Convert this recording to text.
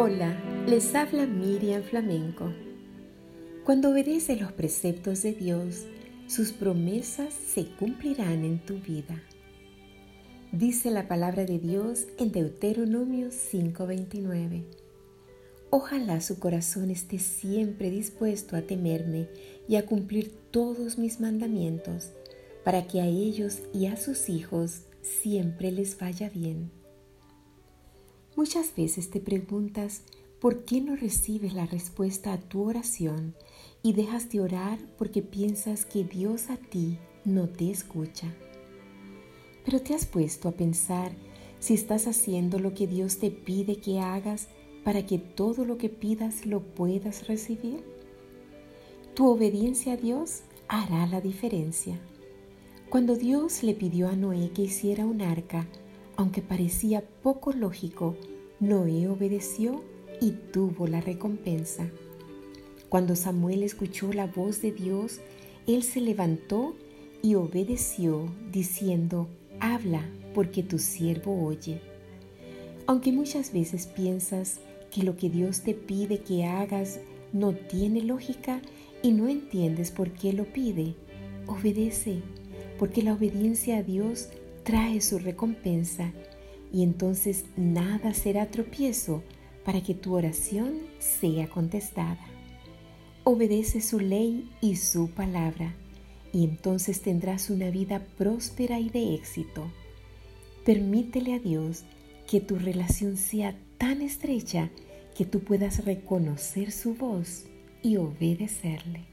Hola, les habla Miriam Flamenco. Cuando obedeces los preceptos de Dios, sus promesas se cumplirán en tu vida. Dice la palabra de Dios en Deuteronomio 5:29. Ojalá su corazón esté siempre dispuesto a temerme y a cumplir todos mis mandamientos, para que a ellos y a sus hijos siempre les vaya bien. Muchas veces te preguntas por qué no recibes la respuesta a tu oración y dejas de orar porque piensas que Dios a ti no te escucha. Pero te has puesto a pensar si estás haciendo lo que Dios te pide que hagas para que todo lo que pidas lo puedas recibir. Tu obediencia a Dios hará la diferencia. Cuando Dios le pidió a Noé que hiciera un arca, aunque parecía poco lógico, Noé obedeció y tuvo la recompensa. Cuando Samuel escuchó la voz de Dios, él se levantó y obedeció, diciendo, Habla, porque tu siervo oye. Aunque muchas veces piensas que lo que Dios te pide que hagas no tiene lógica y no entiendes por qué lo pide, obedece, porque la obediencia a Dios trae su recompensa y entonces nada será tropiezo para que tu oración sea contestada. Obedece su ley y su palabra y entonces tendrás una vida próspera y de éxito. Permítele a Dios que tu relación sea tan estrecha que tú puedas reconocer su voz y obedecerle.